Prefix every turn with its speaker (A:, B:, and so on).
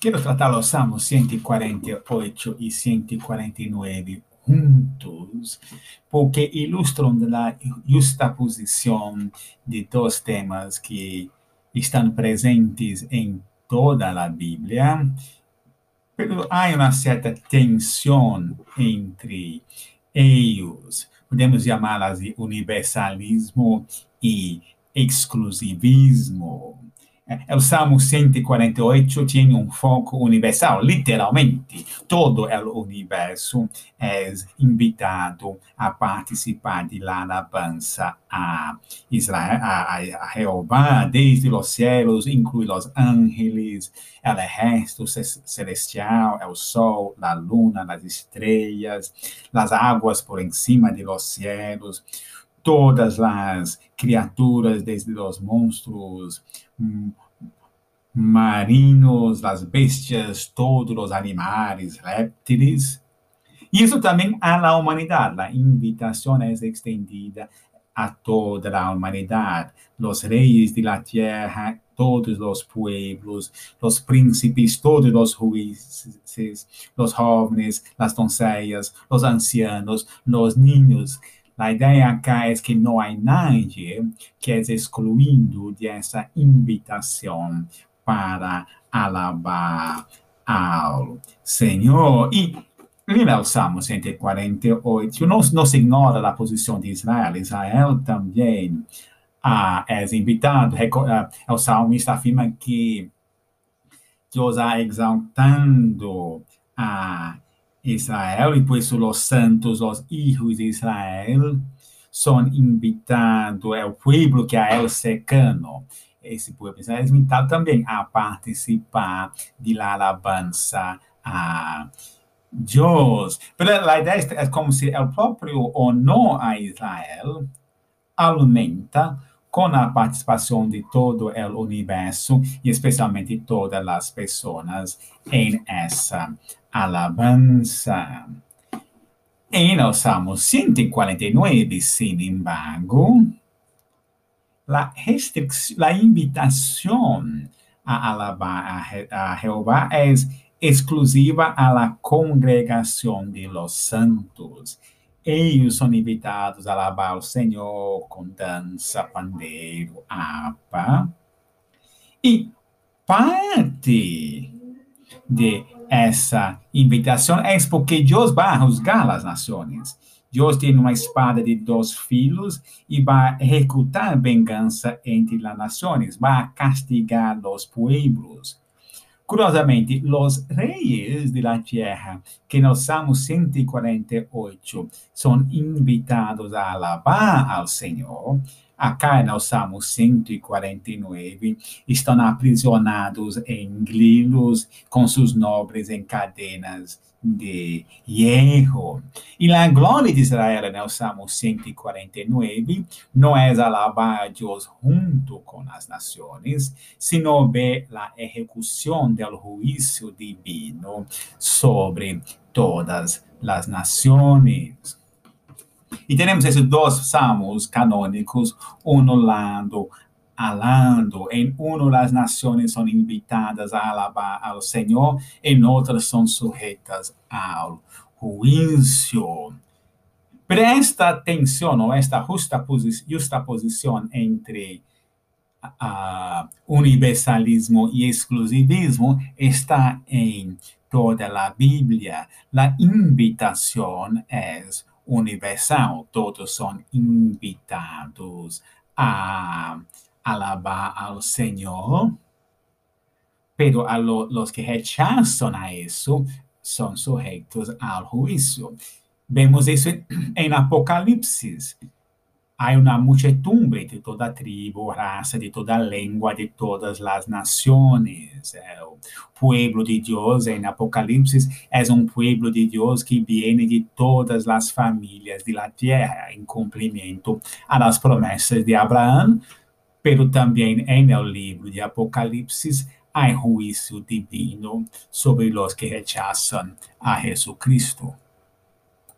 A: Quiero tratar los Salmos 148 y 149 juntos, porque ilustran justa posición de dos temas que están presentes en toda la Biblia, pero hay una cierta tensión entre ellos. Podemos llamarlas de universalismo y exclusivismo. O Salmo 148 tem um foco universal, literalmente. Todo o universo é invitado a participar de la alabanza a Israel, a, a Jehová, desde os céus, inclui os ángeles, o resto celestial, o sol, a luna, as estrelas, as águas por encima de los cielos, todas as criaturas, desde os monstros, mm, marinos, as bestias, todos os animais, répteis. Isso também a humanidade. A invitação é estendida a toda a humanidade, os reis de la tierra, todos os pueblos, os príncipes, todos os juízes, os jóvenes, as doncellas, os ancianos, os niños, a ideia acá é que não há nadie que é excluído dessa invitação para alabar ao Senhor. E lembra o Salmo 148, não, não se ignora a posição de Israel. Israel também ah, é invitado. O salmista afirma que Deus está exaltando a Israel, e por isso os santos, os filhos de Israel, são invitados, é o povo que é o cercano. Esse povo é invitado também a participar da alabança a Deus. Mas a ideia é como se o próprio honor a Israel aumenta com a participação de todo o universo e especialmente todas as pessoas em essa alabanza. En el Salmo 149, sin embargo, la, la invitación a alabar a, Jehová es exclusiva a la congregación de los santos. Ellos son invitados a alabar al Señor con danza, pandeiro, arpa. Y parte de essa invitação é porque Deus vai juzgar as nações. Deus tem uma espada de dois filhos e vai recrutar vingança entre as nações, vai castigar os pueblos. Curiosamente, os reis de la tierra, que no Salmo 148 são invitados a alabar ao Senhor, Acá no Salmo 149, estão aprisionados em grilos com seus nobres em cadenas de hierro. E a glória de Israel no Salmo 149 não é alabar a Deus junto com as nações, sino ver a execução do juízo divino sobre todas as nações. E temos esses dois salmos canônicos, um lado alando, em um as nações são invitadas a alabar ao Senhor, em outras são sujeitas ao juízo. Presta atenção, ou esta justa posição entre uh, universalismo e exclusivismo está em toda a Bíblia. A invitação é universal, todos são invitados a alabar ao Senhor, pero a lo, los que rechazam a isso são sujeitos ao juízo. Vemos isso em Apocalipse há uma muchedumbre de toda tribo, raça, de toda língua, de todas as nações. É, o pueblo de Deus em Apocalipse é um pueblo de Deus que vem de todas as famílias de la em cumprimento las promessas de Abraão, pero também em el livro de Apocalipse há juízo divino sobre os que rechazam a Jesucristo.